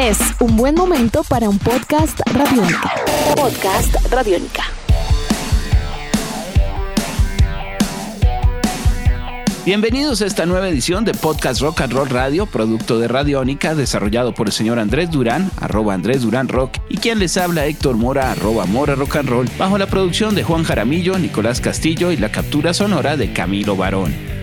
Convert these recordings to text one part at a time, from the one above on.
Es un buen momento para un podcast radiónica. Podcast radiónica. Bienvenidos a esta nueva edición de Podcast Rock and Roll Radio, producto de Radiónica, desarrollado por el señor Andrés Durán, arroba Andrés Durán Rock, y quien les habla Héctor Mora, arroba Mora Rock and Roll, bajo la producción de Juan Jaramillo, Nicolás Castillo y la captura sonora de Camilo Barón.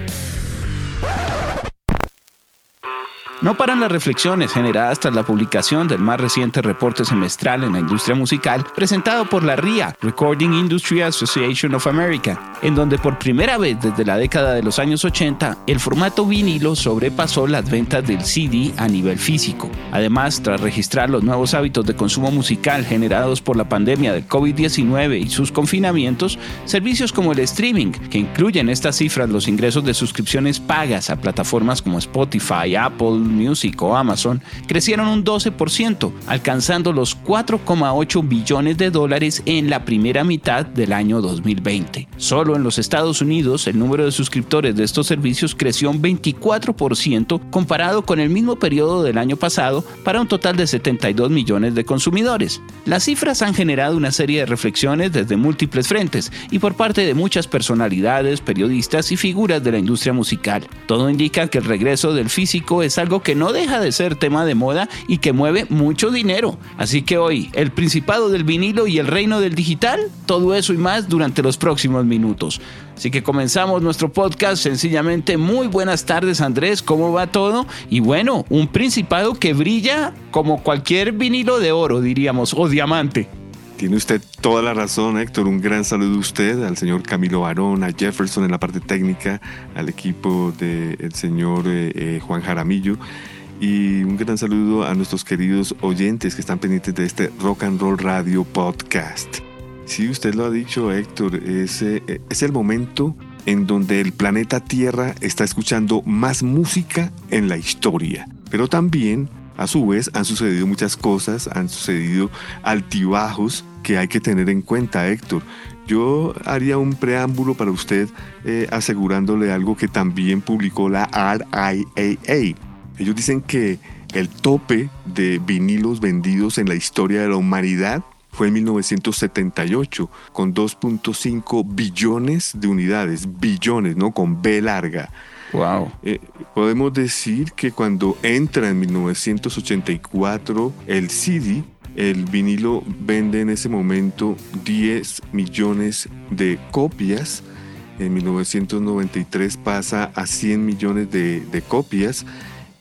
No paran las reflexiones generadas tras la publicación del más reciente reporte semestral en la industria musical presentado por la RIA, Recording Industry Association of America, en donde por primera vez desde la década de los años 80 el formato vinilo sobrepasó las ventas del CD a nivel físico. Además, tras registrar los nuevos hábitos de consumo musical generados por la pandemia del COVID-19 y sus confinamientos, servicios como el streaming, que incluyen estas cifras los ingresos de suscripciones pagas a plataformas como Spotify, Apple, Music o Amazon crecieron un 12%, alcanzando los 4,8 billones de dólares en la primera mitad del año 2020. Solo en los Estados Unidos el número de suscriptores de estos servicios creció un 24% comparado con el mismo periodo del año pasado para un total de 72 millones de consumidores. Las cifras han generado una serie de reflexiones desde múltiples frentes y por parte de muchas personalidades, periodistas y figuras de la industria musical. Todo indica que el regreso del físico es algo que no deja de ser tema de moda y que mueve mucho dinero. Así que hoy, el principado del vinilo y el reino del digital, todo eso y más durante los próximos minutos. Así que comenzamos nuestro podcast sencillamente. Muy buenas tardes Andrés, ¿cómo va todo? Y bueno, un principado que brilla como cualquier vinilo de oro, diríamos, o diamante. Tiene usted toda la razón, Héctor. Un gran saludo a usted, al señor Camilo Barón, a Jefferson en la parte técnica, al equipo del señor eh, eh, Juan Jaramillo. Y un gran saludo a nuestros queridos oyentes que están pendientes de este Rock and Roll Radio Podcast. Sí, usted lo ha dicho, Héctor, es, eh, es el momento en donde el planeta Tierra está escuchando más música en la historia. Pero también a su vez, han sucedido muchas cosas, han sucedido altibajos que hay que tener en cuenta, Héctor. Yo haría un preámbulo para usted eh, asegurándole algo que también publicó la RIAA. Ellos dicen que el tope de vinilos vendidos en la historia de la humanidad fue en 1978, con 2.5 billones de unidades, billones, ¿no? Con B larga. Wow. Eh, podemos decir que cuando entra en 1984 el CD, el vinilo vende en ese momento 10 millones de copias. En 1993 pasa a 100 millones de, de copias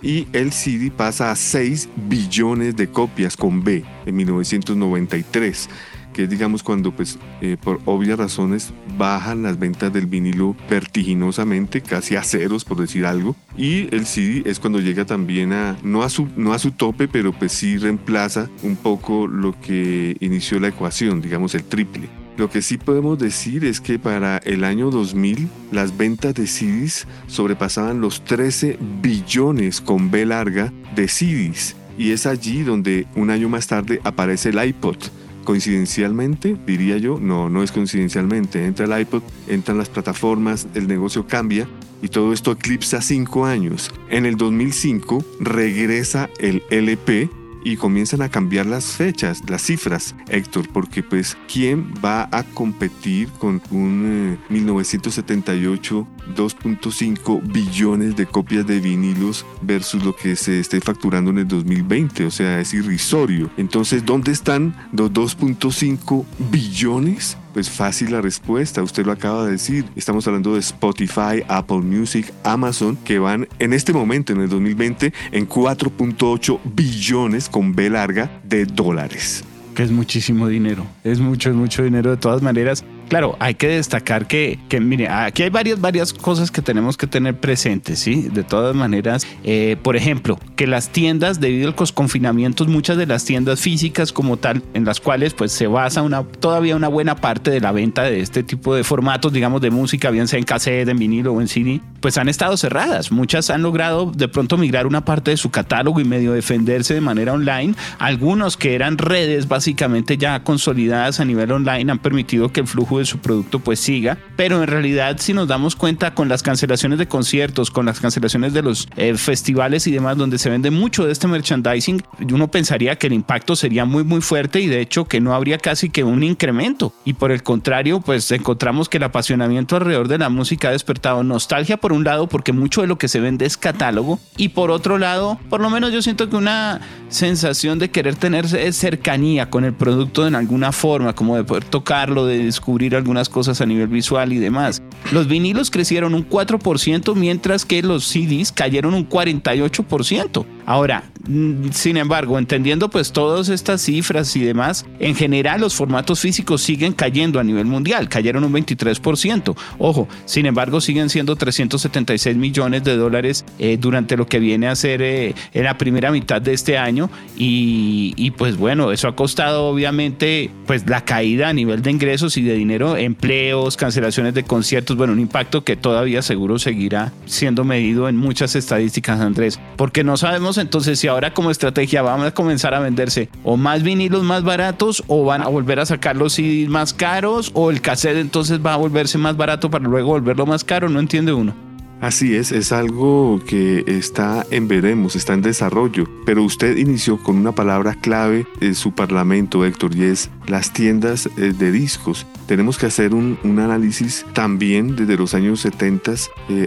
y el CD pasa a 6 billones de copias con B en 1993 que es digamos cuando pues eh, por obvias razones bajan las ventas del vinilo vertiginosamente, casi a ceros por decir algo, y el CD es cuando llega también a, no a su, no a su tope, pero pues sí reemplaza un poco lo que inició la ecuación, digamos el triple. Lo que sí podemos decir es que para el año 2000 las ventas de CDs sobrepasaban los 13 billones con B larga de CDs y es allí donde un año más tarde aparece el iPod coincidencialmente, diría yo, no, no es coincidencialmente, entra el iPod, entran las plataformas, el negocio cambia y todo esto eclipsa cinco años. En el 2005 regresa el LP y comienzan a cambiar las fechas, las cifras, Héctor, porque pues ¿quién va a competir con un 1978 eh, 2.5 billones de copias de vinilos versus lo que se esté facturando en el 2020? O sea, es irrisorio. Entonces, ¿dónde están los 2.5 billones? Pues fácil la respuesta, usted lo acaba de decir. Estamos hablando de Spotify, Apple Music, Amazon, que van en este momento, en el 2020, en 4.8 billones con B larga de dólares. Que es muchísimo dinero. Es mucho, es mucho dinero de todas maneras. Claro, hay que destacar que, que, mire, aquí hay varias, varias cosas que tenemos que tener presentes, ¿sí? De todas maneras, eh, por ejemplo, que las tiendas, debido a los confinamientos, muchas de las tiendas físicas como tal, en las cuales pues se basa una, todavía una buena parte de la venta de este tipo de formatos, digamos, de música, bien sea en cassette, en vinilo o en CD, pues han estado cerradas. Muchas han logrado de pronto migrar una parte de su catálogo y medio defenderse de manera online. Algunos que eran redes básicamente ya consolidadas a nivel online han permitido que el flujo de su producto pues siga, pero en realidad si nos damos cuenta con las cancelaciones de conciertos, con las cancelaciones de los eh, festivales y demás donde se vende mucho de este merchandising, uno pensaría que el impacto sería muy muy fuerte y de hecho que no habría casi que un incremento y por el contrario pues encontramos que el apasionamiento alrededor de la música ha despertado nostalgia por un lado porque mucho de lo que se vende es catálogo y por otro lado por lo menos yo siento que una sensación de querer tener cercanía con el producto en alguna forma como de poder tocarlo, de descubrir algunas cosas a nivel visual y demás. Los vinilos crecieron un 4% mientras que los CDs cayeron un 48%. Ahora, mm, sin embargo, entendiendo pues todas estas cifras y demás, en general los formatos físicos siguen cayendo a nivel mundial, cayeron un 23%. Ojo, sin embargo, siguen siendo 376 millones de dólares eh, durante lo que viene a ser eh, en la primera mitad de este año y, pues bueno, eso ha costado obviamente pues la caída a nivel de ingresos y de dinero, empleos, cancelaciones de conciertos, bueno, un impacto que todavía seguro seguirá siendo medido en muchas estadísticas, Andrés, porque no sabemos entonces si ahora como estrategia vamos a comenzar a venderse o más vinilos más baratos o van a volver a sacar los más caros o el cassette entonces va a volverse más barato para luego volverlo más caro, no entiende uno. Así es, es algo que está en veremos, está en desarrollo, pero usted inició con una palabra clave en su parlamento, Héctor, y es las tiendas eh, de discos. Tenemos que hacer un, análisis también desde los años 70,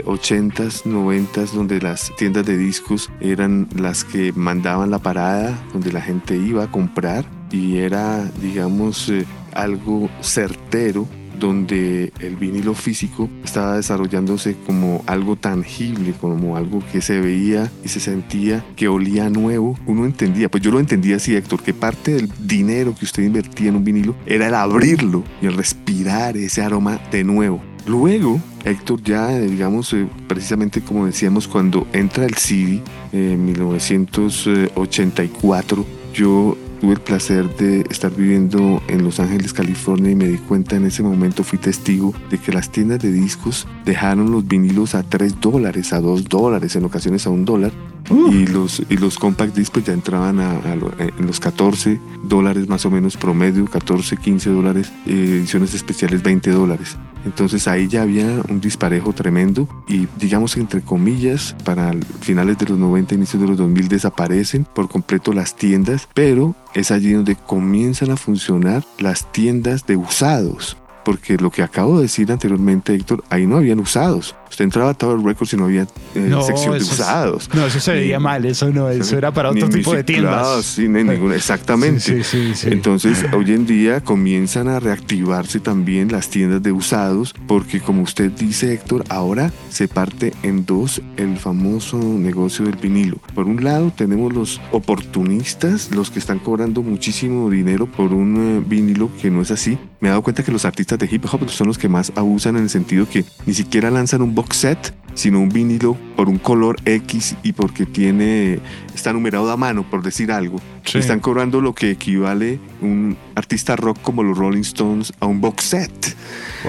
80, 90, donde las tiendas de discos eran las que mandaban la parada, donde la gente iba a comprar y era, digamos, eh, algo certero donde el vinilo físico estaba desarrollándose como algo tangible, como algo que se veía y se sentía que olía nuevo. Uno entendía, pues yo lo entendía así, Héctor, que parte del dinero que usted invertía en un vinilo era el abrirlo y el respirar ese aroma de nuevo. Luego, Héctor, ya digamos, eh, precisamente como decíamos, cuando entra el CD en 1984, yo Tuve el placer de estar viviendo en Los Ángeles, California y me di cuenta en ese momento, fui testigo de que las tiendas de discos dejaron los vinilos a 3 dólares, a 2 dólares, en ocasiones a 1 dólar. Uh. Y, los, y los compact discos ya entraban a, en los 14 dólares más o menos promedio, 14, 15 dólares, eh, ediciones especiales 20 dólares. Entonces ahí ya había un disparejo tremendo y digamos entre comillas para finales de los 90, inicios de los 2000 desaparecen por completo las tiendas, pero es allí donde comienzan a funcionar las tiendas de usados. Porque lo que acabo de decir anteriormente, Héctor, ahí no habían usados. Usted entraba a Tower Records y no había eh, sección de usados. no, eso se veía mal, eso no, eso era para otro tipo de tiendas. Sí, exactamente. Entonces, hoy en día comienzan a reactivarse también las tiendas de usados, porque como usted dice, Héctor, ahora se parte en dos el famoso negocio del vinilo. Por un lado, tenemos los oportunistas, los que están cobrando muchísimo dinero por un eh, vinilo que no es así. Me he dado cuenta que los artistas de hip hop son los que más abusan en el sentido que ni siquiera lanzan un box set, sino un vinilo por un color X y porque tiene está numerado a mano, por decir algo. Están cobrando lo que equivale un artista rock como los Rolling Stones a un box set.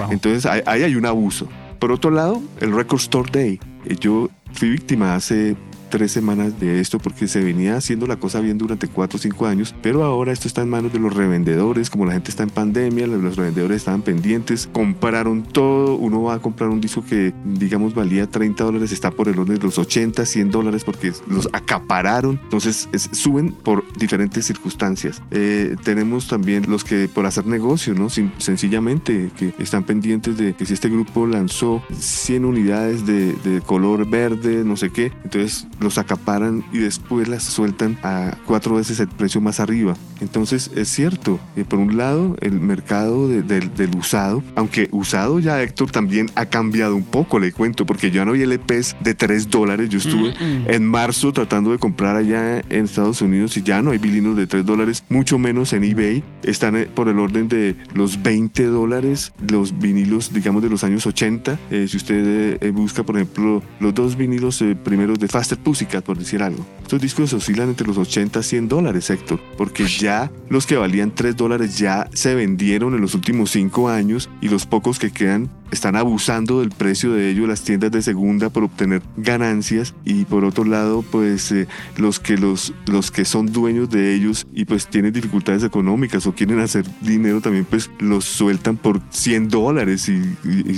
Entonces ahí hay un abuso. Por otro lado, el Record Store Day. Eh, yo fui víctima hace tres semanas de esto porque se venía haciendo la cosa bien durante cuatro o cinco años, pero ahora esto está en manos de los revendedores, como la gente está en pandemia, los revendedores estaban pendientes, compraron todo, uno va a comprar un disco que digamos valía 30 dólares, está por el orden de los 80, 100 dólares porque los acapararon, entonces suben por diferentes circunstancias. Eh, tenemos también los que por hacer negocio, ¿no? sencillamente que están pendientes de que si este grupo lanzó 100 unidades de, de color verde, no sé qué, entonces los acaparan y después las sueltan a cuatro veces el precio más arriba. Entonces es cierto, que por un lado el mercado del usado, aunque usado ya Héctor también ha cambiado un poco, le cuento, porque ya no hay LPs de 3 dólares. Yo estuve en marzo tratando de comprar allá en Estados Unidos y ya no hay vinilos de 3 dólares, mucho menos en eBay. Están eh, por el orden de los 20 dólares los vinilos, digamos, de los años 80. Eh, si usted eh, busca, por ejemplo, los dos vinilos primeros de Faster Pussycat, por decir algo. Estos discos oscilan entre los 80 y 100 dólares, Héctor, porque ya los que valían 3 dólares ya se vendieron en los últimos 5 años y los pocos que quedan están abusando del precio de ello las tiendas de segunda por obtener ganancias y por otro lado pues eh, los que los los que son dueños de ellos y pues tienen dificultades económicas o quieren hacer dinero también pues los sueltan por 100 dólares y,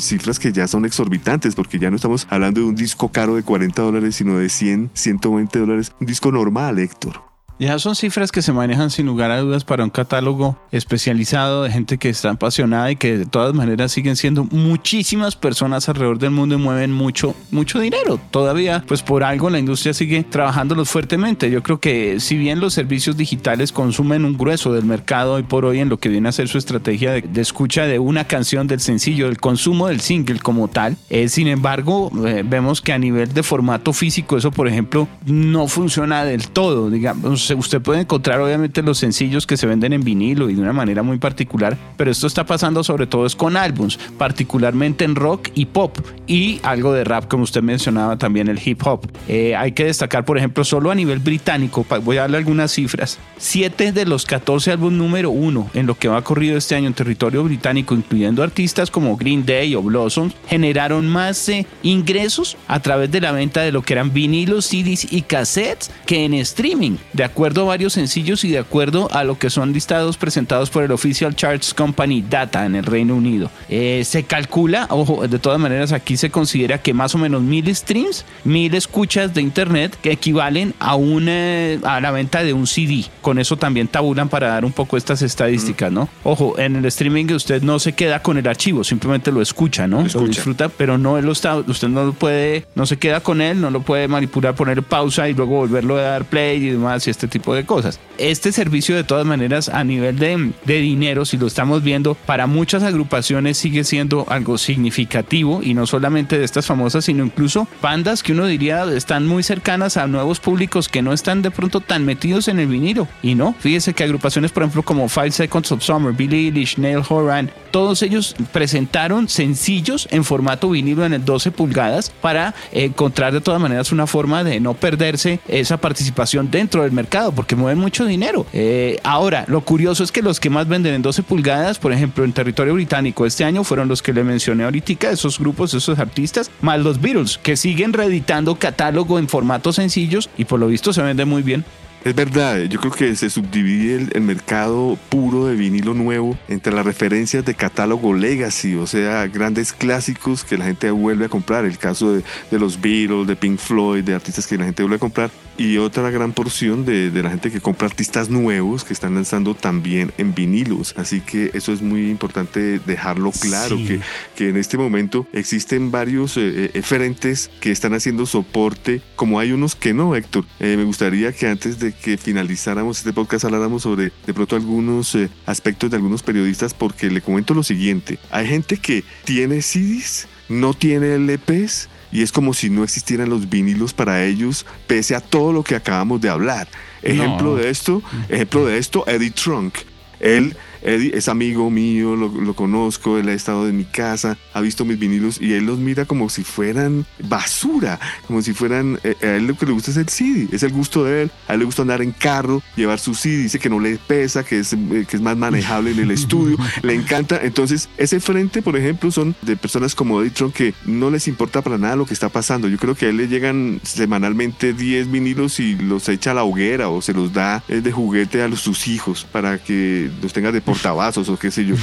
cifras que ya son exorbitantes porque ya no estamos hablando de un disco caro de 40 dólares sino de 100 120 dólares un disco normal Héctor ya son cifras que se manejan sin lugar a dudas para un catálogo especializado de gente que está apasionada y que de todas maneras siguen siendo muchísimas personas alrededor del mundo y mueven mucho, mucho dinero. Todavía, pues por algo la industria sigue trabajándolos fuertemente. Yo creo que si bien los servicios digitales consumen un grueso del mercado hoy por hoy en lo que viene a ser su estrategia de, escucha de una canción del sencillo, del consumo del single como tal, eh, sin embargo, eh, vemos que a nivel de formato físico eso, por ejemplo, no funciona del todo, digamos usted puede encontrar obviamente los sencillos que se venden en vinilo y de una manera muy particular, pero esto está pasando sobre todo es con álbums, particularmente en rock y pop y algo de rap, como usted mencionaba también el hip hop. Eh, hay que destacar, por ejemplo, solo a nivel británico, voy a darle algunas cifras, 7 de los 14 álbumes número uno en lo que va corrido este año en territorio británico, incluyendo artistas como Green Day o Blossoms, generaron más ingresos a través de la venta de lo que eran vinilos, CDs y cassettes que en streaming, de acuerdo acuerdo a varios sencillos y de acuerdo a lo que son listados presentados por el Official Charts Company Data en el Reino Unido. Eh, se calcula, ojo, de todas maneras aquí se considera que más o menos mil streams, mil escuchas de internet que equivalen a, una, a la venta de un CD. Con eso también tabulan para dar un poco estas estadísticas, ¿no? Ojo, en el streaming usted no se queda con el archivo, simplemente lo escucha, ¿no? Lo, disfruta, pero no lo está, usted no lo puede, no se queda con él, no lo puede manipular, poner pausa y luego volverlo a dar play y demás y este tipo de cosas. Este servicio de todas maneras a nivel de, de dinero, si lo estamos viendo, para muchas agrupaciones sigue siendo algo significativo y no solamente de estas famosas, sino incluso bandas que uno diría están muy cercanas a nuevos públicos que no están de pronto tan metidos en el vinilo. Y no, fíjese que agrupaciones, por ejemplo, como Five Seconds of Summer, Billy Eilish, Neil Horan, todos ellos presentaron sencillos en formato vinilo en el 12 pulgadas para encontrar de todas maneras una forma de no perderse esa participación dentro del mercado porque mueven mucho dinero. Eh, ahora, lo curioso es que los que más venden en 12 pulgadas, por ejemplo, en territorio británico este año fueron los que le mencioné ahorita, esos grupos, esos artistas, más los Beatles, que siguen reeditando catálogo en formatos sencillos y por lo visto se vende muy bien. Es verdad, yo creo que se subdivide el, mercado puro de vinilo nuevo entre las referencias de catálogo legacy, o sea, grandes clásicos que la gente vuelve a comprar, el caso de, de los Beatles, de Pink Floyd, de artistas que la gente vuelve a comprar, y otra gran porción de, de, la gente que compra artistas nuevos que están lanzando también en vinilos. Así que eso es muy importante dejarlo claro, que, que, en este momento existen varios eh, eh, frentes que están haciendo soporte, como hay unos que no, Héctor. Eh, me gustaría que antes de que finalizáramos este podcast habláramos sobre de pronto algunos aspectos de algunos periodistas, porque le comento lo siguiente. Hay gente que tiene CDs, no tiene LPs, y es como si no existieran los vinilos para ellos, pese a todo lo que acabamos de hablar. Ejemplo de esto, ejemplo de esto, Eddie Trunk. Él Eddie es amigo mío, lo, conozco, él ha estado en mi casa, ha visto mis vinilos y él los mira como si fueran basura, como si fueran, eh, a él lo que le gusta es el CD, es el gusto de él, a él le gusta andar en carro, llevar su CD, dice que no le pesa, que es, eh, que es más manejable en el estudio, le encanta, entonces ese frente, por ejemplo, son de personas como Eddie Tron que no les importa para nada lo que está pasando, yo creo que a él le llegan semanalmente 10 vinilos y los echa a la hoguera o se los da eh, de juguete a los, sus hijos para que los tenga de portavasos o qué sé yo.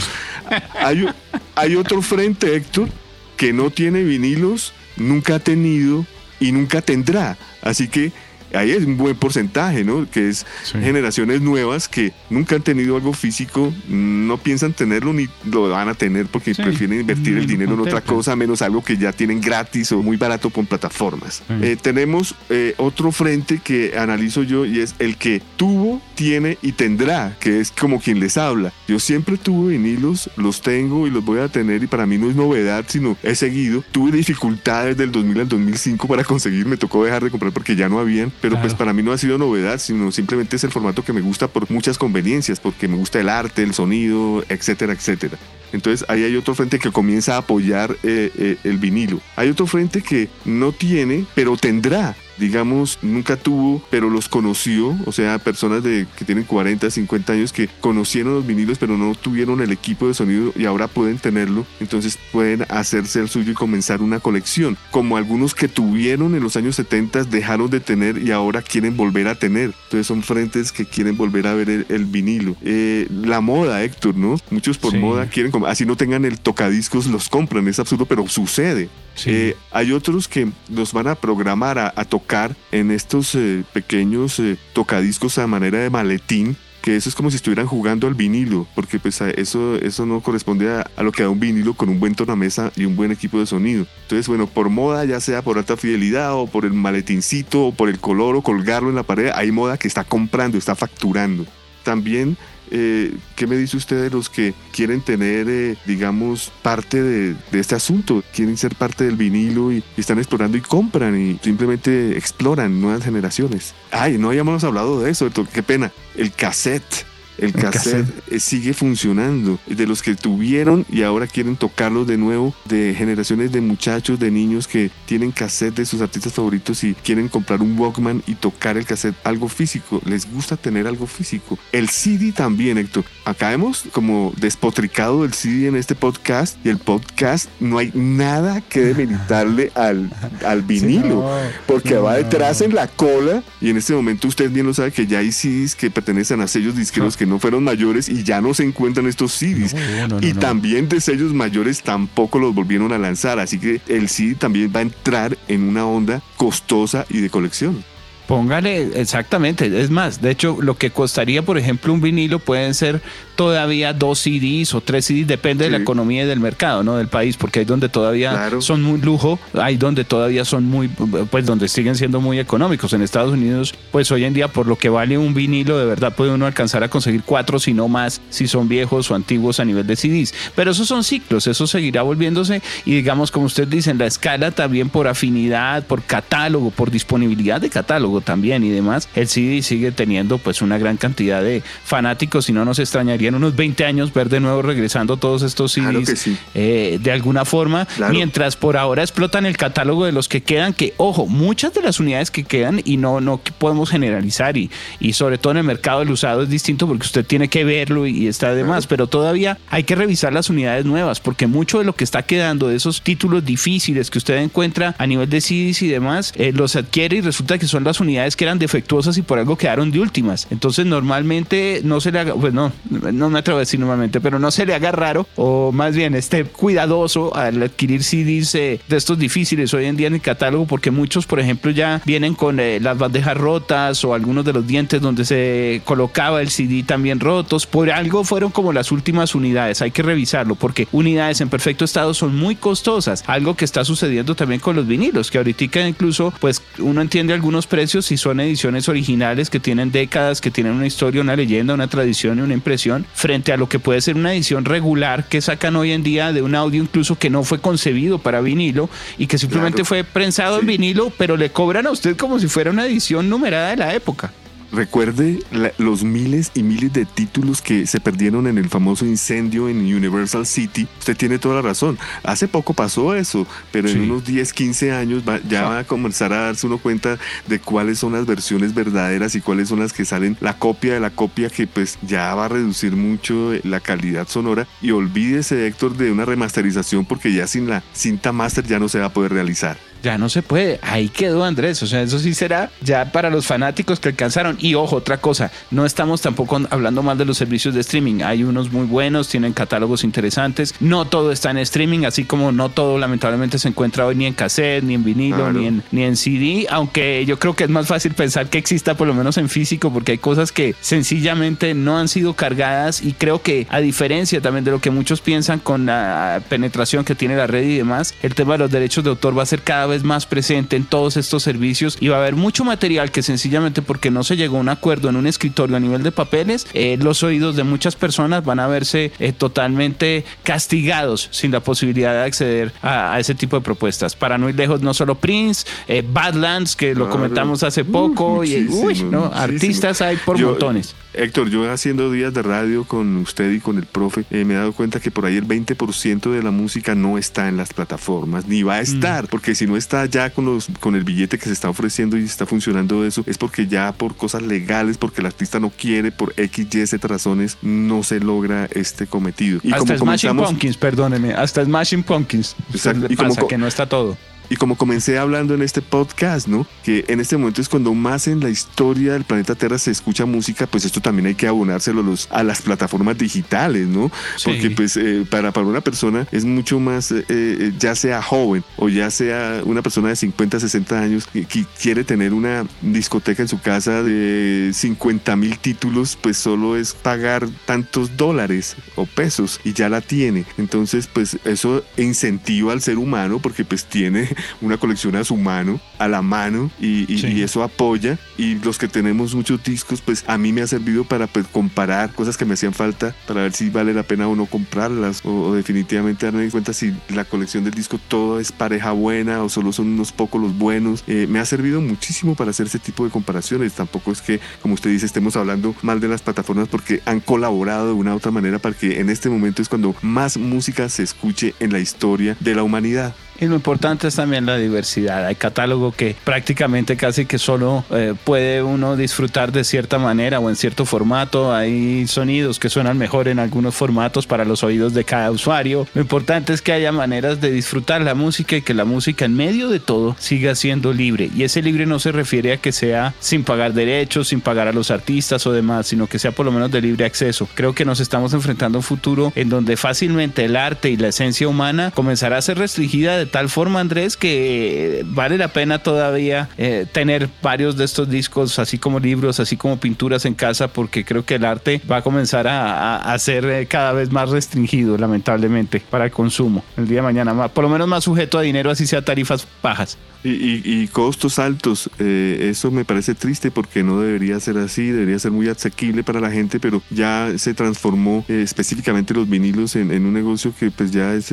Hay, hay otro frente, Héctor, que no tiene vinilos, nunca ha tenido y nunca tendrá. Así que ahí es un buen porcentaje, ¿no? Que es generaciones nuevas que nunca han tenido algo físico, no piensan tenerlo ni lo van a tener porque prefieren invertir el dinero en otra cosa, menos algo que ya tienen gratis o muy barato con plataformas. Eh, tenemos eh, otro frente que analizo yo y es el que tuvo, tiene y tendrá, que es como quien les habla. Yo siempre tuve vinilos, los tengo y los voy a tener y para mí no es novedad, sino he seguido. Tuve dificultades del 2000 al 2005 para conseguir, me tocó dejar de comprar porque ya no habían pero pues para mí no ha sido novedad, sino simplemente es el formato que me gusta por muchas conveniencias, porque me gusta el arte, el sonido, etcétera, etcétera. Entonces ahí hay otro frente que comienza a apoyar eh, eh, el vinilo. Hay otro frente que no tiene, pero tendrá digamos, nunca tuvo, pero los conoció, o sea, personas de, que tienen 40, 50 años que conocieron los vinilos, pero no tuvieron el equipo de sonido y ahora pueden tenerlo, entonces pueden hacerse el suyo y comenzar una colección, como algunos que tuvieron en los años 70, dejaron de tener y ahora quieren volver a tener. Entonces son frentes que quieren volver a ver el, vinilo. Eh, la moda, Héctor, ¿no? Muchos por moda quieren, así no tengan el tocadiscos, los compran, es absurdo, pero sucede. Eh, hay otros que nos van a programar a, tocar en estos eh, pequeños tocadiscos a manera de maletín que eso es como si estuvieran jugando al vinilo, porque pues eso, eso no corresponde a, lo que da un vinilo con un buen tornamesa y un buen equipo de sonido. Entonces, bueno, por moda, ya sea por alta fidelidad o por el maletincito o por el color o colgarlo en la pared, hay moda que está comprando, está facturando. También eh, ¿qué me dice usted de los que quieren tener, eh, digamos, parte de, este asunto? Quieren ser parte del vinilo y, están explorando y compran y simplemente exploran nuevas generaciones. Ay, no habíamos hablado de eso, qué pena. El cassette. El, cassette, eh, sigue funcionando. De los que tuvieron y ahora quieren tocarlo de nuevo, de generaciones de muchachos, de niños que tienen cassette de sus artistas favoritos y quieren comprar un Walkman y tocar el cassette, algo físico. Les gusta tener algo físico. El CD también, Héctor. Acá hemos como despotricado el CD en este podcast y el podcast no hay nada que demeritarle al, al vinilo, porque va detrás en la cola y en este momento usted bien lo sabe que ya hay CDs que pertenecen a sellos disqueros que no fueron mayores y ya no se encuentran estos CDs. y también de sellos mayores tampoco los volvieron a lanzar. Así que el CD también va a entrar en una onda costosa y de colección. Póngale, exactamente. Es más, de hecho, lo que costaría, por ejemplo, un vinilo pueden ser todavía dos CDs o tres CDs, depende de la economía y del mercado, ¿no? Del país, porque hay donde todavía son muy lujo, hay donde todavía son muy, pues donde siguen siendo muy económicos. En Estados Unidos, pues hoy en día, por lo que vale un vinilo, de verdad puede uno alcanzar a conseguir cuatro, si no más, si son viejos o antiguos a nivel de CDs. Pero esos son ciclos, eso seguirá volviéndose y digamos, como usted dice, en la escala también por afinidad, por catálogo, por disponibilidad de catálogo también y demás, el CD sigue teniendo pues una gran cantidad de fanáticos y no nos extrañaría en unos 20 años ver de nuevo regresando todos estos CDs eh, de alguna forma, mientras por ahora explotan el catálogo de los que quedan, que ojo, muchas de las unidades que quedan y no, no podemos generalizar y, y sobre todo en el mercado del usado es distinto porque usted tiene que verlo y, está de más, pero todavía hay que revisar las unidades nuevas porque mucho de lo que está quedando de esos títulos difíciles que usted encuentra a nivel de CDs y demás, eh, los adquiere y resulta que son las unidades que eran defectuosas y por algo quedaron de últimas. Entonces normalmente no se le haga, pues no, no me atrevo a decir normalmente, pero no se le haga raro o más bien esté cuidadoso al adquirir CDs eh, de estos difíciles hoy en día en el catálogo porque muchos, por ejemplo, ya vienen con eh, las bandejas rotas o algunos de los dientes donde se colocaba el CD también rotos. Por algo fueron como las últimas unidades. Hay que revisarlo porque unidades en perfecto estado son muy costosas. Algo que está sucediendo también con los vinilos, que ahorita incluso pues uno entiende algunos precios si son ediciones originales que tienen décadas, que tienen una historia, una leyenda, una tradición y una impresión frente a lo que puede ser una edición regular que sacan hoy en día de un audio incluso que no fue concebido para vinilo y que simplemente fue prensado en vinilo, pero le cobran a usted como si fuera una edición numerada de la época. Recuerde los miles y miles de títulos que se perdieron en el famoso incendio en Universal City. Usted tiene toda la razón. Hace poco pasó eso, pero en unos 10, 15 años ya va a comenzar a darse uno cuenta de cuáles son las versiones verdaderas y cuáles son las que salen la copia de la copia que pues ya va a reducir mucho la calidad sonora. Y olvídese, Héctor, de una remasterización porque ya sin la cinta master ya no se va a poder realizar ya no se puede. Ahí quedó Andrés. O sea, eso sí será ya para los fanáticos que alcanzaron. Y ojo, otra cosa, no estamos tampoco hablando mal de los servicios de streaming. Hay unos muy buenos, tienen catálogos interesantes. No todo está en streaming, así como no todo lamentablemente se encuentra hoy ni en cassette, ni en vinilo, ni, en, ni en CD. Aunque yo creo que es más fácil pensar que exista por lo menos en físico, porque hay cosas que sencillamente no han sido cargadas. Y creo que a diferencia también de lo que muchos piensan con la penetración que tiene la red y demás, el tema de los derechos de autor va a ser cada vez más presente en todos estos servicios y va a haber mucho material que sencillamente porque no se llegó a un acuerdo en un escritorio a nivel de papeles, eh, los oídos de muchas personas van a verse eh, totalmente castigados sin la posibilidad de acceder a, ese tipo de propuestas. Para no ir lejos, no solo Prince, eh, Badlands, que lo comentamos hace poco, y uy, ¿no? artistas hay por montones. Héctor, yo haciendo días de radio con usted y con el profe, me he dado cuenta que por ahí el 20% de la música no está en las plataformas, ni va a mm. estar, porque si no está ya con, los, con el billete que se está ofreciendo y está funcionando eso, es porque ya por cosas legales, porque el artista no quiere, por X, Y, Z razones, no se logra este cometido. Y hasta Smashing Pumpkins, perdóneme, hasta Smashing Pumpkins. Exacto. Y pasa como, que no está todo. Y como comencé hablando en este podcast, ¿no? Que en este momento es cuando más en la historia del planeta Tierra se escucha música, pues esto también hay que abonárselo a, los, a las plataformas digitales, ¿no? Porque pues eh, para, para una persona es mucho más, eh, eh, ya sea joven o ya sea una persona de 50, 60 años que, quiere tener una discoteca en su casa de 50 mil títulos, pues solo es pagar tantos dólares o pesos y ya la tiene. Entonces, pues eso incentiva al ser humano porque pues tiene una colección a su mano, a la mano, y, eso apoya. Y los que tenemos muchos discos, pues a mí me ha servido para pues, comparar cosas que me hacían falta, para ver si vale la pena o no comprarlas, o, definitivamente darme cuenta si la colección del disco todo es pareja buena o solo son unos pocos los buenos. Eh, me ha servido muchísimo para hacer ese tipo de comparaciones. Tampoco es que, como usted dice, estemos hablando mal de las plataformas porque han colaborado de una u otra manera para que en este momento es cuando más música se escuche en la historia de la humanidad. Y lo importante es también la diversidad. Hay catálogo que prácticamente casi que solo eh, puede uno disfrutar de cierta manera o en cierto formato. Hay sonidos que suenan mejor en algunos formatos para los oídos de cada usuario. Lo importante es que haya maneras de disfrutar la música y que la música en medio de todo siga siendo libre. Y ese libre no se refiere a que sea sin pagar derechos, sin pagar a los artistas o demás, sino que sea por lo menos de libre acceso. Creo que nos estamos enfrentando a un futuro en donde fácilmente el arte y la esencia humana comenzará a ser restringida de tal forma, Andrés, que vale la pena todavía eh, tener varios de estos discos, así como libros, así como pinturas en casa, porque creo que el arte va a comenzar a, ser eh, cada vez más restringido, lamentablemente, para el consumo. El día de mañana, por lo menos más sujeto a dinero, así sea tarifas bajas. Y, costos altos, eh, eso me parece triste porque no debería ser así, debería ser muy asequible para la gente, pero ya se transformó específicamente los vinilos en, un negocio que pues ya es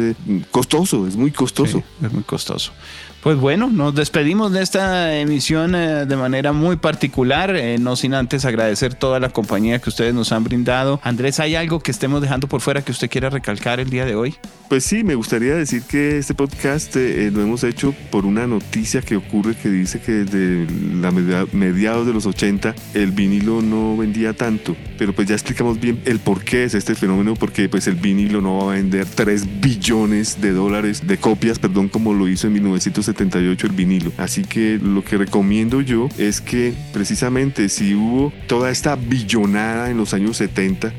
costoso, es muy costoso es muy costoso. Pues bueno, nos despedimos de esta emisión eh, de manera muy particular, eh, no sin antes agradecer toda la compañía que ustedes nos han brindado. Andrés, ¿hay algo que estemos dejando por fuera que usted quiera recalcar el día de hoy? Pues sí, me gustaría decir que este podcast eh, lo hemos hecho por una noticia que ocurre que dice que desde la mediados de los 80 el vinilo no vendía tanto, pero pues ya explicamos bien el por qué es este fenómeno, porque pues el vinilo no va a vender 3 billones de dólares de copias, perdón, como lo hizo en 1970 78 el vinilo. Así que lo que recomiendo yo es que precisamente si hubo toda esta billonada en los años 70,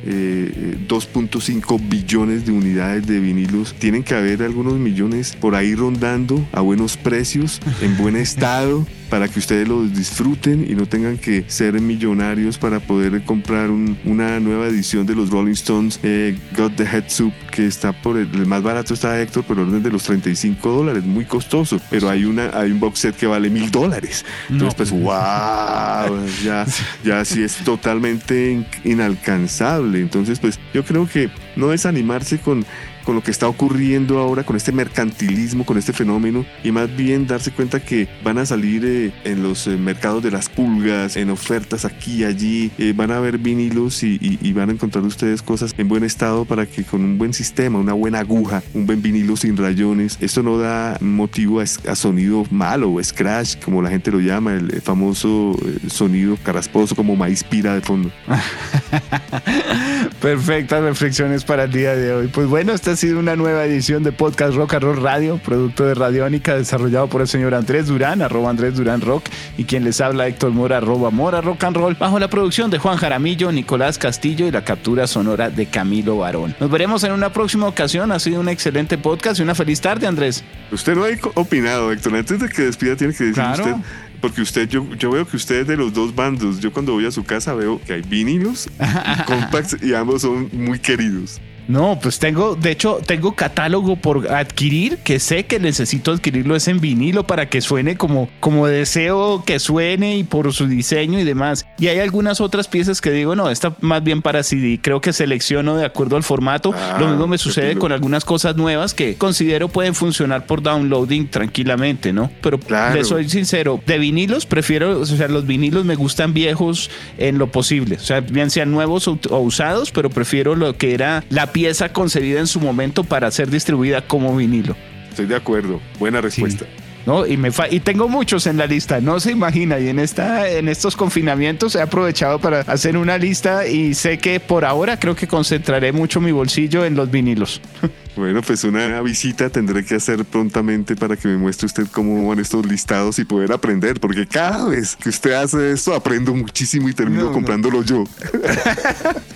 2.5 eh, billones de unidades de vinilos, tienen que haber algunos millones por ahí rondando a buenos precios, en buen estado para que ustedes los disfruten y no tengan que ser millonarios para poder comprar una nueva edición de los Rolling Stones eh, Got the Head Soup que está por el, más barato está Héctor por orden de los 35 dólares muy costoso pero hay una hay un box set que vale mil dólares. Entonces pues wow ya ya sí es totalmente inalcanzable. Entonces pues yo creo que no desanimarse con con lo que está ocurriendo ahora, con este mercantilismo, con este fenómeno, y más bien darse cuenta que van a salir eh, en los eh, mercados de las pulgas, en ofertas aquí y allí, eh, van a haber vinilos y, van a encontrar ustedes cosas en buen estado para que con un buen sistema, una buena aguja, un buen vinilo sin rayones, esto no da motivo a, sonido malo o scratch, como la gente lo llama, el famoso sonido carrasposo como maíz pira de fondo. Perfectas reflexiones para el día de hoy. Pues bueno, esta ha sido una nueva edición de Podcast Rock and Roll Radio, producto de Radiónica, desarrollado por el señor Andrés Durán, arroba Andrés Durán Rock, y quien les habla Héctor Mora, arroba Mora Rock and Roll, bajo la producción de Juan Jaramillo, Nicolás Castillo y la captura sonora de Camilo Barón. Nos veremos en una próxima ocasión. Ha sido un excelente podcast y una feliz tarde, Andrés. Usted no ha opinado, Héctor. Antes de que despida, tiene que decir usted porque usted, yo, yo veo que usted es de los dos bandos. Yo cuando voy a su casa veo que hay vinilos y compacts y ambos son muy queridos. No, pues tengo, de hecho, tengo catálogo por adquirir que sé que necesito adquirirlo es en vinilo para que suene como, como deseo que suene y por su diseño y demás. Y hay algunas otras piezas que digo, no, esta más bien para CD. Creo que selecciono de acuerdo al formato. Lo ah, mismo me sucede con algunas cosas nuevas que considero pueden funcionar por downloading tranquilamente, ¿no? Pero le soy sincero, de vinilos prefiero, o sea, los vinilos me gustan viejos en lo posible. O sea, bien sean nuevos o, o usados, pero prefiero lo que era la pieza concebida en su momento para ser distribuida como vinilo. Estoy de acuerdo. Buena respuesta. ¿no? Y, me y tengo muchos en la lista, no se imagina. Y en, esta, en estos confinamientos he aprovechado para hacer una lista y sé que por ahora creo que concentraré mucho mi bolsillo en los vinilos. Bueno, pues una visita tendré que hacer prontamente para que me muestre usted cómo van estos listados y poder aprender, porque cada vez que usted hace esto aprendo muchísimo y termino comprándolo yo.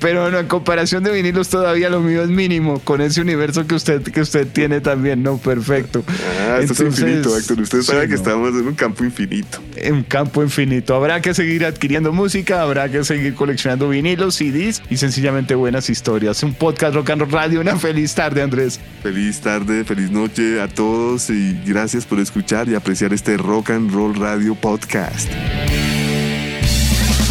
Pero no, en comparación de vinilos todavía lo mío es mínimo con ese universo que usted, que usted tiene también, ¿no? Perfecto. Ah, esto es infinito, Héctor. Usted sabe que estamos en un campo infinito. En un campo infinito. Habrá que seguir adquiriendo música, habrá que seguir coleccionando vinilos, CDs y sencillamente buenas historias. Un podcast Rock and Roll Radio. Una feliz tarde, Andrés. Feliz tarde, feliz noche a todos y gracias por escuchar y apreciar este Rock and Roll Radio Podcast.